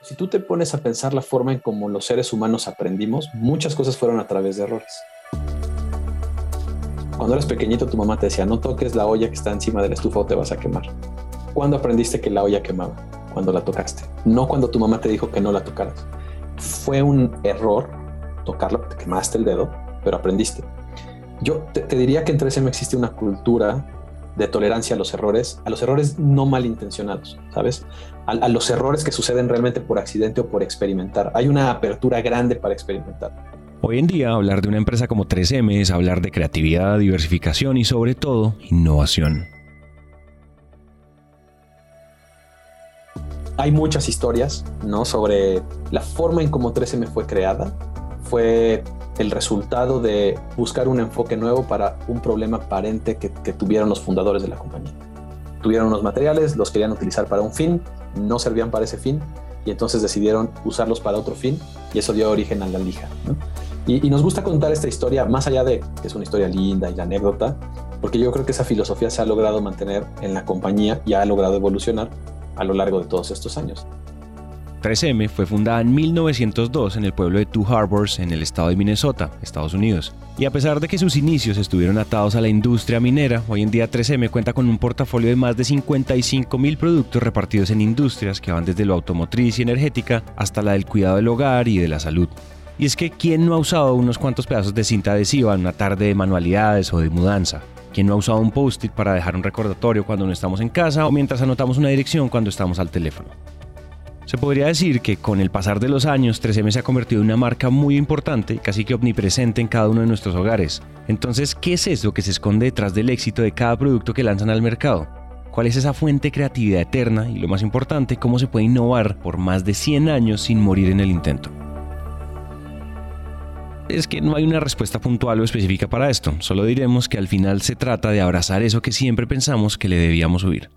Si tú te pones a pensar la forma en cómo los seres humanos aprendimos, muchas cosas fueron a través de errores. Cuando eras pequeñito, tu mamá te decía, no toques la olla que está encima del estufa o te vas a quemar. ¿Cuándo aprendiste que la olla quemaba? Cuando la tocaste. No cuando tu mamá te dijo que no la tocaras. Fue un error tocarla, te quemaste el dedo, pero aprendiste. Yo te, diría que en 3M existe una cultura de tolerancia a los errores, a los errores no malintencionados, ¿sabes? A, a, los errores que suceden realmente por accidente o por experimentar. Hay una apertura grande para experimentar. Hoy en día hablar de una empresa como 3M es hablar de creatividad, diversificación y sobre todo innovación. Hay muchas historias, ¿no? Sobre la forma en cómo 3M fue creada. Fue el resultado de buscar un enfoque nuevo para un problema aparente que, tuvieron los fundadores de la compañía. Tuvieron unos materiales, los querían utilizar para un fin, no servían para ese fin y entonces decidieron usarlos para otro fin y eso dio origen a la lija. Y, y, nos gusta contar esta historia, más allá de que es una historia linda y la anécdota, porque yo creo que esa filosofía se ha logrado mantener en la compañía y ha logrado evolucionar a lo largo de todos estos años. 3M fue fundada en 1902 en el pueblo de Two Harbors, en el estado de Minnesota, Estados Unidos. Y a pesar de que sus inicios estuvieron atados a la industria minera, hoy en día 3M cuenta con un portafolio de más de 55 mil productos repartidos en industrias que van desde lo automotriz y energética hasta la del cuidado del hogar y de la salud. Y es que ¿quién no ha usado unos cuantos pedazos de cinta adhesiva en una tarde de manualidades o de mudanza? ¿Quién no ha usado un post-it para dejar un recordatorio cuando no estamos en casa o mientras anotamos una dirección cuando estamos al teléfono? Se podría decir que con el pasar de los años 3M se ha convertido en una marca muy importante, casi que omnipresente en cada uno de nuestros hogares. Entonces, ¿qué es eso que se esconde detrás del éxito de cada producto que lanzan al mercado? ¿Cuál es esa fuente de creatividad eterna? Y lo más importante, ¿cómo se puede innovar por más de 100 años sin morir en el intento? Es que no hay una respuesta puntual o específica para esto, solo diremos que al final se trata de abrazar eso que siempre pensamos que le debíamos huir.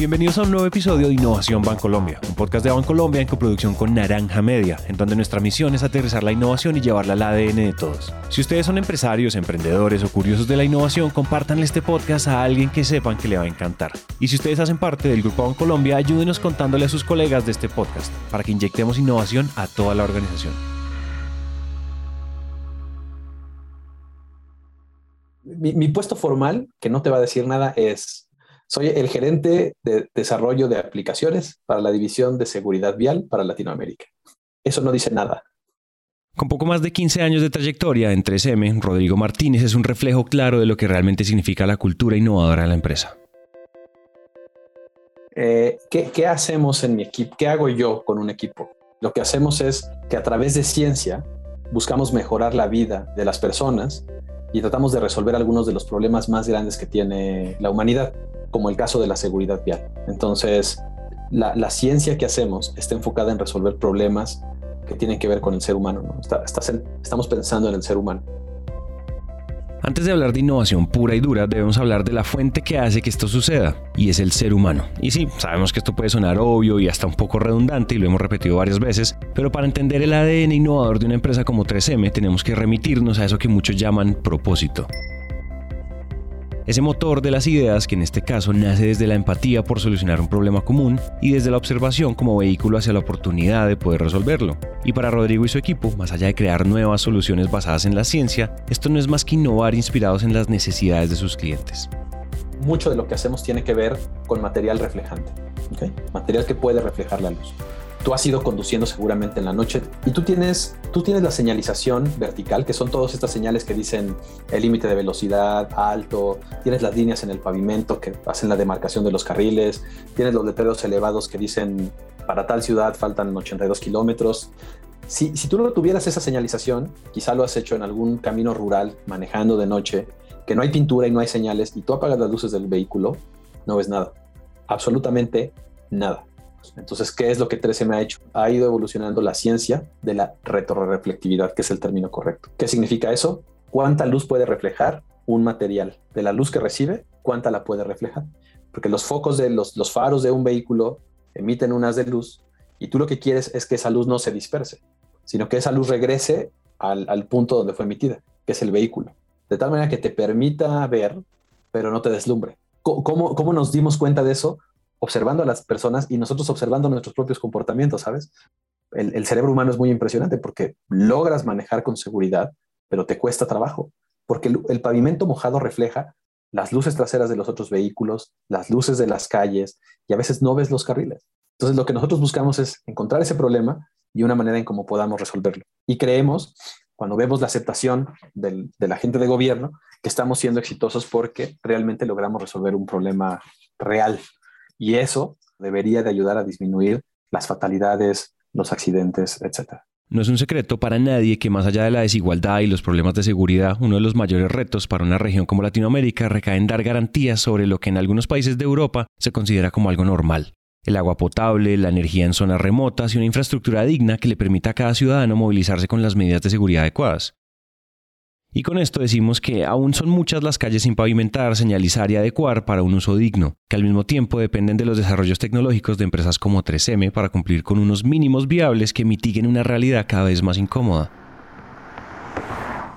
Bienvenidos a un nuevo episodio de Innovación Bancolombia, un podcast de Bancolombia en coproducción con Naranja Media, en donde nuestra misión es aterrizar la innovación y llevarla al ADN de todos. Si ustedes son empresarios, emprendedores o curiosos de la innovación, compártanle este podcast a alguien que sepan que le va a encantar. Y si ustedes hacen parte del Grupo Bancolombia, ayúdenos contándole a sus colegas de este podcast para que inyectemos innovación a toda la organización. Mi, mi puesto formal, que no te va a decir nada, es soy el gerente de desarrollo de aplicaciones para la división de seguridad vial para Latinoamérica. Eso no dice nada. Con poco más de 15 años de trayectoria en 3M, Rodrigo Martínez es un reflejo claro de lo que realmente significa la cultura innovadora de la empresa. Eh, ¿qué, hacemos en mi equipo? ¿Qué hago yo con un equipo? Lo que hacemos es que a través de ciencia buscamos mejorar la vida de las personas y tratamos de resolver algunos de los problemas más grandes que tiene la humanidad como el caso de la seguridad vial. Entonces, la, ciencia que hacemos está enfocada en resolver problemas que tienen que ver con el ser humano. estamos pensando en el ser humano. Antes de hablar de innovación pura y dura, debemos hablar de la fuente que hace que esto suceda, y es el ser humano. Y sí, sabemos que esto puede sonar obvio y hasta un poco redundante, y lo hemos repetido varias veces, pero para entender el ADN innovador de una empresa como 3M tenemos que remitirnos a eso que muchos llaman propósito. Ese motor de las ideas que en este caso nace desde la empatía por solucionar un problema común y desde la observación como vehículo hacia la oportunidad de poder resolverlo. Y para Rodrigo y su equipo, más allá de crear nuevas soluciones basadas en la ciencia, esto no es más que innovar inspirados en las necesidades de sus clientes. Mucho de lo que hacemos tiene que ver con material reflejante, material que puede reflejar la luz tú has ido conduciendo seguramente en la noche y tú tienes, tú tienes la señalización vertical, que son todas estas señales que dicen el límite de velocidad alto, tienes las líneas en el pavimento que hacen la demarcación de los carriles, tienes los letreros elevados que dicen para tal ciudad faltan 82 kilómetros. Si, si tú no tuvieras esa señalización, quizá lo has hecho en algún camino rural manejando de noche, que no hay pintura y no hay señales, y tú apagas las luces del vehículo, no ves nada, absolutamente nada. Entonces, ¿qué es lo que 13 me ha hecho? Ha ido evolucionando la ciencia de la retroreflectividad, que es el término correcto. ¿Qué significa eso? ¿Cuánta luz puede reflejar un material? De la luz que recibe, ¿cuánta la puede reflejar? Porque los focos de los, faros de un vehículo emiten unas de luz y tú lo que quieres es que esa luz no se disperse, sino que esa luz regrese al, punto donde fue emitida, que es el vehículo. De tal manera que te permita ver, pero no te deslumbre. ¿Cómo, cómo nos dimos cuenta de eso? Observando a las personas y nosotros observando nuestros propios comportamientos, ¿sabes? El, cerebro humano es muy impresionante porque logras manejar con seguridad, pero te cuesta trabajo, porque el pavimento mojado refleja las luces traseras de los otros vehículos, las luces de las calles y a veces no ves los carriles. Entonces lo que nosotros buscamos es encontrar ese problema y una manera en cómo podamos resolverlo. Y creemos, cuando vemos la aceptación del, de la gente de gobierno, que estamos siendo exitosos porque realmente logramos resolver un problema real. Y eso debería de ayudar a disminuir las fatalidades, los accidentes, etcétera. No es un secreto para nadie que más allá de la desigualdad y los problemas de seguridad, uno de los mayores retos para una región como Latinoamérica recae en dar garantías sobre lo que en algunos países de Europa se considera como algo normal. El agua potable, la energía en zonas remotas y una infraestructura digna que le permita a cada ciudadano movilizarse con las medidas de seguridad adecuadas. Y con esto decimos que aún son muchas las calles sin pavimentar, señalizar y adecuar para un uso digno, que al mismo tiempo dependen de los desarrollos tecnológicos de empresas como 3M para cumplir con unos mínimos viables que mitiguen una realidad cada vez más incómoda.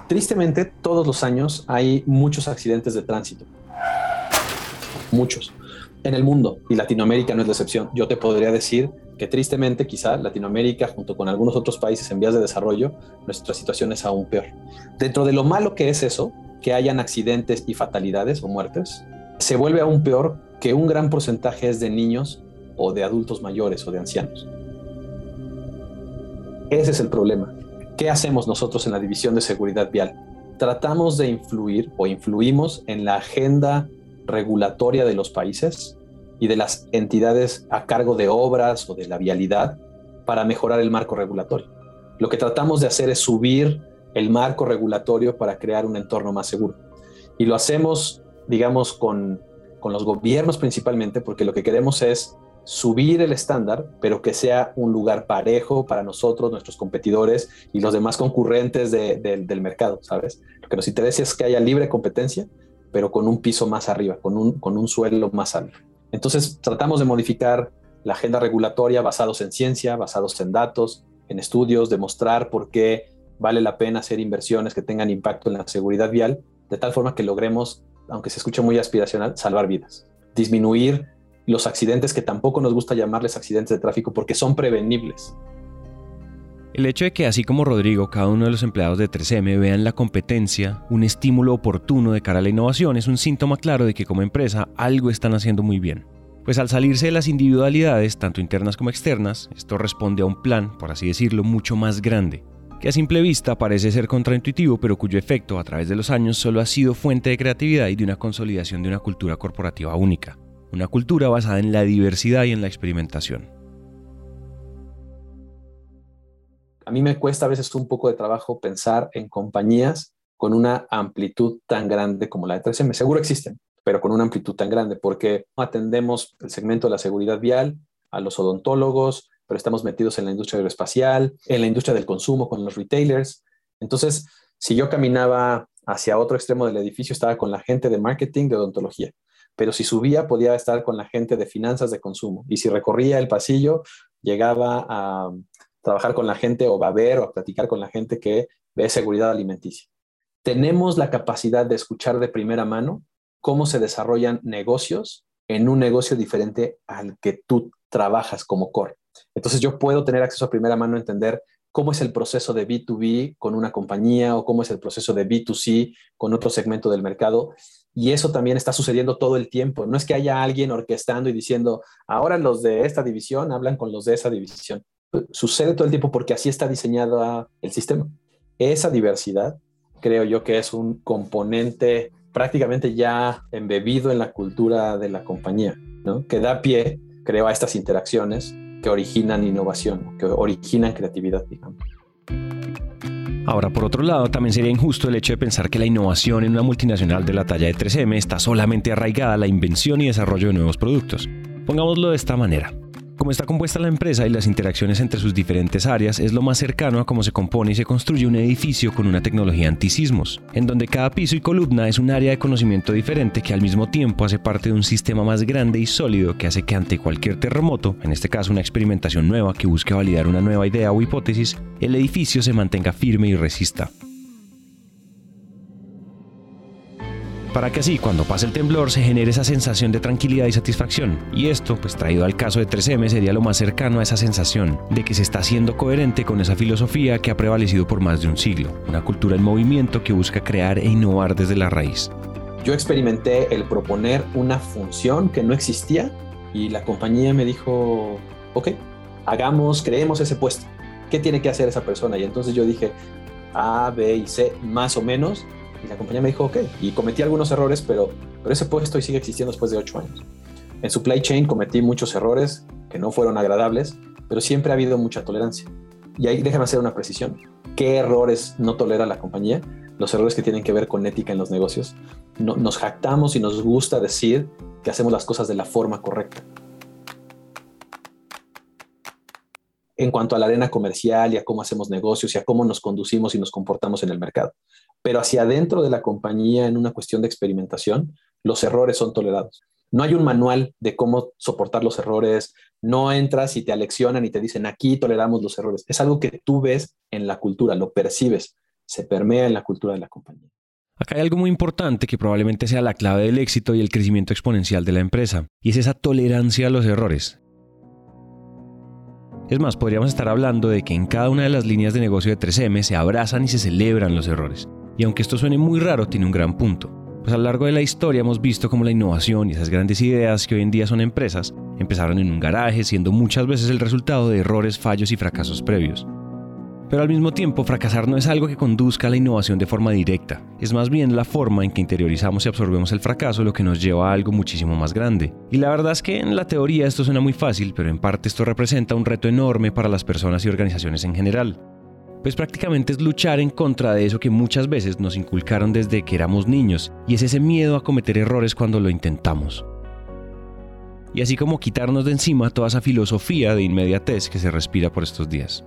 Tristemente, todos los años hay muchos accidentes de tránsito. Muchos en el mundo y Latinoamérica no es la excepción. Yo te podría decir que tristemente quizá Latinoamérica junto con algunos otros países en vías de desarrollo, nuestra situación es aún peor. Dentro de lo malo que es eso, que hayan accidentes y fatalidades o muertes, se vuelve aún peor que un gran porcentaje es de niños o de adultos mayores o de ancianos. Ese es el problema. ¿Qué hacemos nosotros en la División de Seguridad Vial? Tratamos de influir o influimos en la agenda regulatoria de los países y de las entidades a cargo de obras o de la vialidad para mejorar el marco regulatorio. Lo que tratamos de hacer es subir el marco regulatorio para crear un entorno más seguro. Y lo hacemos, digamos, con, con los gobiernos principalmente, porque lo que queremos es subir el estándar, pero que sea un lugar parejo para nosotros, nuestros competidores y los demás concurrentes del mercado, ¿sabes? Lo que nos interesa es que haya libre competencia pero con un piso más arriba, con un, con un suelo más alto. Entonces tratamos de modificar la agenda regulatoria basados en ciencia, basados en datos, en estudios, demostrar por qué vale la pena hacer inversiones que tengan impacto en la seguridad vial, de tal forma que logremos, aunque se escuche muy aspiracional, salvar vidas, disminuir los accidentes que tampoco nos gusta llamarles accidentes de tráfico porque son prevenibles. El hecho de que así como Rodrigo, cada uno de los empleados de 3M vean la competencia, un estímulo oportuno de cara a la innovación, es un síntoma claro de que como empresa algo están haciendo muy bien. Pues al salirse de las individualidades, tanto internas como externas, esto responde a un plan, por así decirlo, mucho más grande, que a simple vista parece ser contraintuitivo, pero cuyo efecto a través de los años solo ha sido fuente de creatividad y de una consolidación de una cultura corporativa única, una cultura basada en la diversidad y en la experimentación. Mí me cuesta a veces un poco de trabajo pensar en compañías con una amplitud tan grande como la de 3M. Seguro existen, pero con una amplitud tan grande, porque atendemos el segmento de la seguridad vial, a los odontólogos, pero estamos metidos en la industria aeroespacial, en la industria del consumo con los retailers. Entonces, si yo caminaba hacia otro extremo del edificio, estaba con la gente de marketing, de odontología. Pero si subía, podía estar con la gente de finanzas de consumo. Y si recorría el pasillo, llegaba a trabajar con la gente o va a ver o a platicar con la gente que ve seguridad alimenticia. Tenemos la capacidad de escuchar de primera mano cómo se desarrollan negocios en un negocio diferente al que tú trabajas como core. Entonces yo puedo tener acceso a primera mano a entender cómo es el proceso de B2B con una compañía o cómo es el proceso de B2C con otro segmento del mercado. Y eso también está sucediendo todo el tiempo. No es que haya alguien orquestando y diciendo, ahora los de esta división hablan con los de esa división sucede todo el tiempo porque así está diseñado el sistema. Esa diversidad creo yo que es un componente prácticamente ya embebido en la cultura de la compañía, ¿no? que da pie, creo, a estas interacciones que originan innovación, que originan creatividad, digamos. Ahora, por otro lado, también sería injusto el hecho de pensar que la innovación en una multinacional de la talla de 3M está solamente arraigada a la invención y desarrollo de nuevos productos. Pongámoslo de esta manera. Como está compuesta la empresa y las interacciones entre sus diferentes áreas es lo más cercano a cómo se compone y se construye un edificio con una tecnología antisismos, en donde cada piso y columna es un área de conocimiento diferente que al mismo tiempo hace parte de un sistema más grande y sólido que hace que ante cualquier terremoto, en este caso una experimentación nueva que busque validar una nueva idea o hipótesis, el edificio se mantenga firme y resista. Para que así cuando pase el temblor se genere esa sensación de tranquilidad y satisfacción. Y esto, pues traído al caso de 3M, sería lo más cercano a esa sensación de que se está siendo coherente con esa filosofía que ha prevalecido por más de un siglo, una cultura en movimiento que busca crear e innovar desde la raíz. Yo experimenté el proponer una función que no existía y la compañía me dijo, ok, hagamos, creemos ese puesto. ¿Qué tiene que hacer esa persona? Y entonces yo dije, A, B y C, más o menos, y la compañía me dijo, ok, y cometí algunos errores, pero, pero ese puesto sigue existiendo después de ocho años. En supply chain cometí muchos errores que no fueron agradables, pero siempre ha habido mucha tolerancia. Y ahí déjame hacer una precisión. ¿Qué errores no tolera la compañía? Los errores que tienen que ver con ética en los negocios. No, nos jactamos y nos gusta decir que hacemos las cosas de la forma correcta. En cuanto a la arena comercial y a cómo hacemos negocios y a cómo nos conducimos y nos comportamos en el mercado pero hacia adentro de la compañía en una cuestión de experimentación, los errores son tolerados. No hay un manual de cómo soportar los errores, no entras y te aleccionan y te dicen aquí toleramos los errores. Es algo que tú ves en la cultura, lo percibes, se permea en la cultura de la compañía. Acá hay algo muy importante que probablemente sea la clave del éxito y el crecimiento exponencial de la empresa, y es esa tolerancia a los errores. Es más, podríamos estar hablando de que en cada una de las líneas de negocio de 3M se abrazan y se celebran los errores. Y aunque esto suene muy raro, tiene un gran punto. Pues a lo largo de la historia hemos visto cómo la innovación y esas grandes ideas que hoy en día son empresas empezaron en un garaje siendo muchas veces el resultado de errores, fallos y fracasos previos. Pero al mismo tiempo, fracasar no es algo que conduzca a la innovación de forma directa, es más bien la forma en que interiorizamos y absorbemos el fracaso lo que nos lleva a algo muchísimo más grande. Y la verdad es que en la teoría esto suena muy fácil, pero en parte esto representa un reto enorme para las personas y organizaciones en general pues prácticamente es luchar en contra de eso que muchas veces nos inculcaron desde que éramos niños, y es ese miedo a cometer errores cuando lo intentamos. Y así como quitarnos de encima toda esa filosofía de inmediatez que se respira por estos días.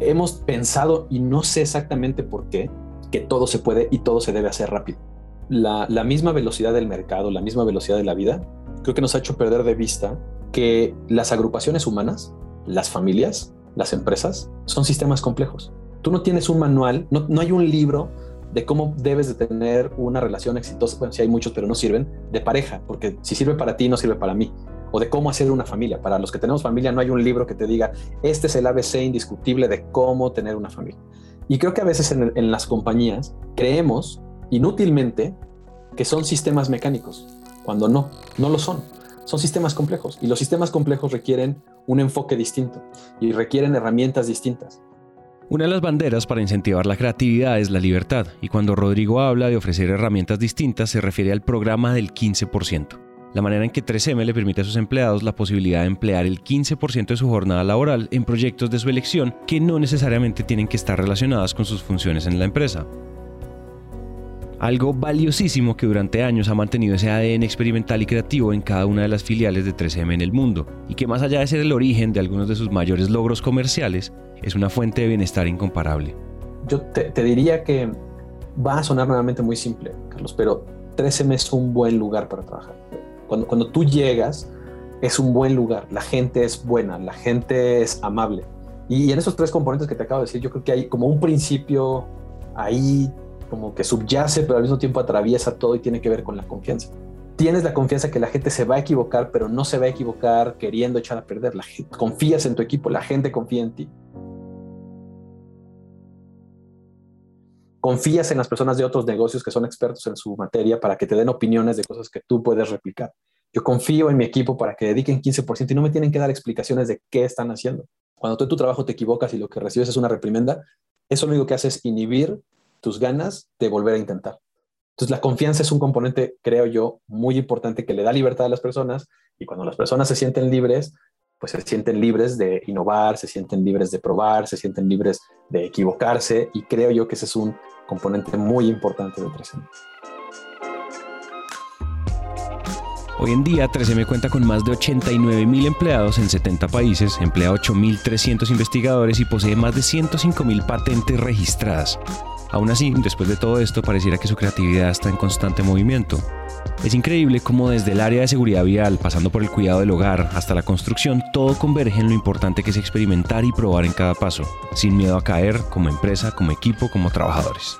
Hemos pensado, y no sé exactamente por qué, que todo se puede y todo se debe hacer rápido. La, misma velocidad del mercado, la misma velocidad de la vida, creo que nos ha hecho perder de vista que las agrupaciones humanas, las familias, las empresas, son sistemas complejos tú no tienes un manual, no, no hay un libro de cómo debes de tener una relación exitosa, bueno, sí hay muchos, pero no sirven, de pareja, porque si sirve para ti, no sirve para mí. O de cómo hacer una familia. Para los que tenemos familia, no hay un libro que te diga, este es el ABC indiscutible de cómo tener una familia. Y creo que a veces en, las compañías creemos inútilmente que son sistemas mecánicos, cuando no, no lo son. Son sistemas complejos y los sistemas complejos requieren un enfoque distinto y requieren herramientas distintas. Una de las banderas para incentivar la creatividad es la libertad, y cuando Rodrigo habla de ofrecer herramientas distintas se refiere al programa del 15%, la manera en que 3M le permite a sus empleados la posibilidad de emplear el 15% de su jornada laboral en proyectos de su elección que no necesariamente tienen que estar relacionadas con sus funciones en la empresa. Algo valiosísimo que durante años ha mantenido ese ADN experimental y creativo en cada una de las filiales de 3M en el mundo, y que más allá de ser el origen de algunos de sus mayores logros comerciales, es una fuente de bienestar incomparable. Yo te, diría que va a sonar nuevamente muy simple, Carlos, pero 3M es un buen lugar para trabajar. Cuando, cuando tú llegas, es un buen lugar, la gente es buena, la gente es amable. Y en esos tres componentes que te acabo de decir, yo creo que hay como un principio ahí como que subyace, pero al mismo tiempo atraviesa todo y tiene que ver con la confianza. Tienes la confianza que la gente se va a equivocar, pero no se va a equivocar queriendo echar a perder. La confías en tu equipo, la gente confía en ti. Confías en las personas de otros negocios que son expertos en su materia para que te den opiniones de cosas que tú puedes replicar. Yo confío en mi equipo para que dediquen 15% y no me tienen que dar explicaciones de qué están haciendo. Cuando tú en tu trabajo te equivocas y lo que recibes es una reprimenda, eso lo único que hace es inhibir tus ganas de volver a intentar. Entonces la confianza es un componente, creo yo, muy importante que le da libertad a las personas y cuando las personas se sienten libres, pues se sienten libres de innovar, se sienten libres de probar, se sienten libres de equivocarse y creo yo que ese es un componente muy importante del presente. Hoy en día, 3M cuenta con más de 89.000 empleados en 70 países, emplea 8.300 investigadores y posee más de 105.000 patentes registradas. Aún así, después de todo esto, pareciera que su creatividad está en constante movimiento. Es increíble cómo desde el área de seguridad vial, pasando por el cuidado del hogar hasta la construcción, todo converge en lo importante que es experimentar y probar en cada paso, sin miedo a caer como empresa, como equipo, como trabajadores.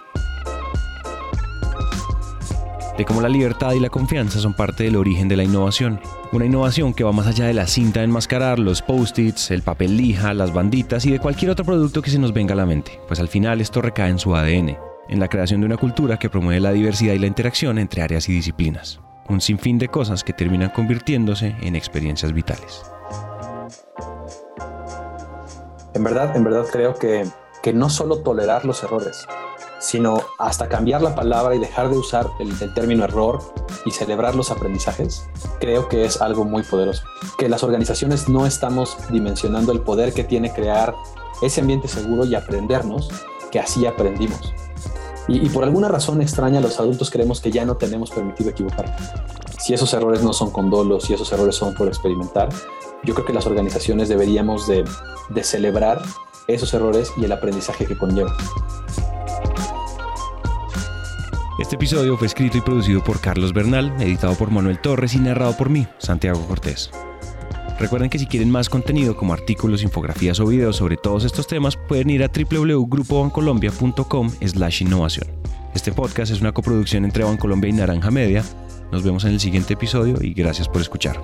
De cómo la libertad y la confianza son parte del origen de la innovación. Una innovación que va más allá de la cinta de enmascarar, los post-its, el papel lija, las banditas y de cualquier otro producto que se nos venga a la mente, pues al final esto recae en su ADN, en la creación de una cultura que promueve la diversidad y la interacción entre áreas y disciplinas. Un sinfín de cosas que terminan convirtiéndose en experiencias vitales. En verdad, en verdad creo que, que no solo tolerar los errores, sino hasta cambiar la palabra y dejar de usar el, el, término error y celebrar los aprendizajes, creo que es algo muy poderoso. Que las organizaciones no estamos dimensionando el poder que tiene crear ese ambiente seguro y aprendernos que así aprendimos. Y, por alguna razón extraña los adultos creemos que ya no tenemos permitido equivocar. Si esos errores no son con dolo, si esos errores son por experimentar, yo creo que las organizaciones deberíamos de, celebrar esos errores y el aprendizaje que conlleva. Este episodio fue escrito y producido por Carlos Bernal, editado por Manuel Torres y narrado por mí, Santiago Cortés. Recuerden que si quieren más contenido como artículos, infografías o videos sobre todos estos temas, pueden ir a www.grupobancolombia.com slash innovación. Este podcast es una coproducción entre Bancolombia y Naranja Media. Nos vemos en el siguiente episodio y gracias por escuchar.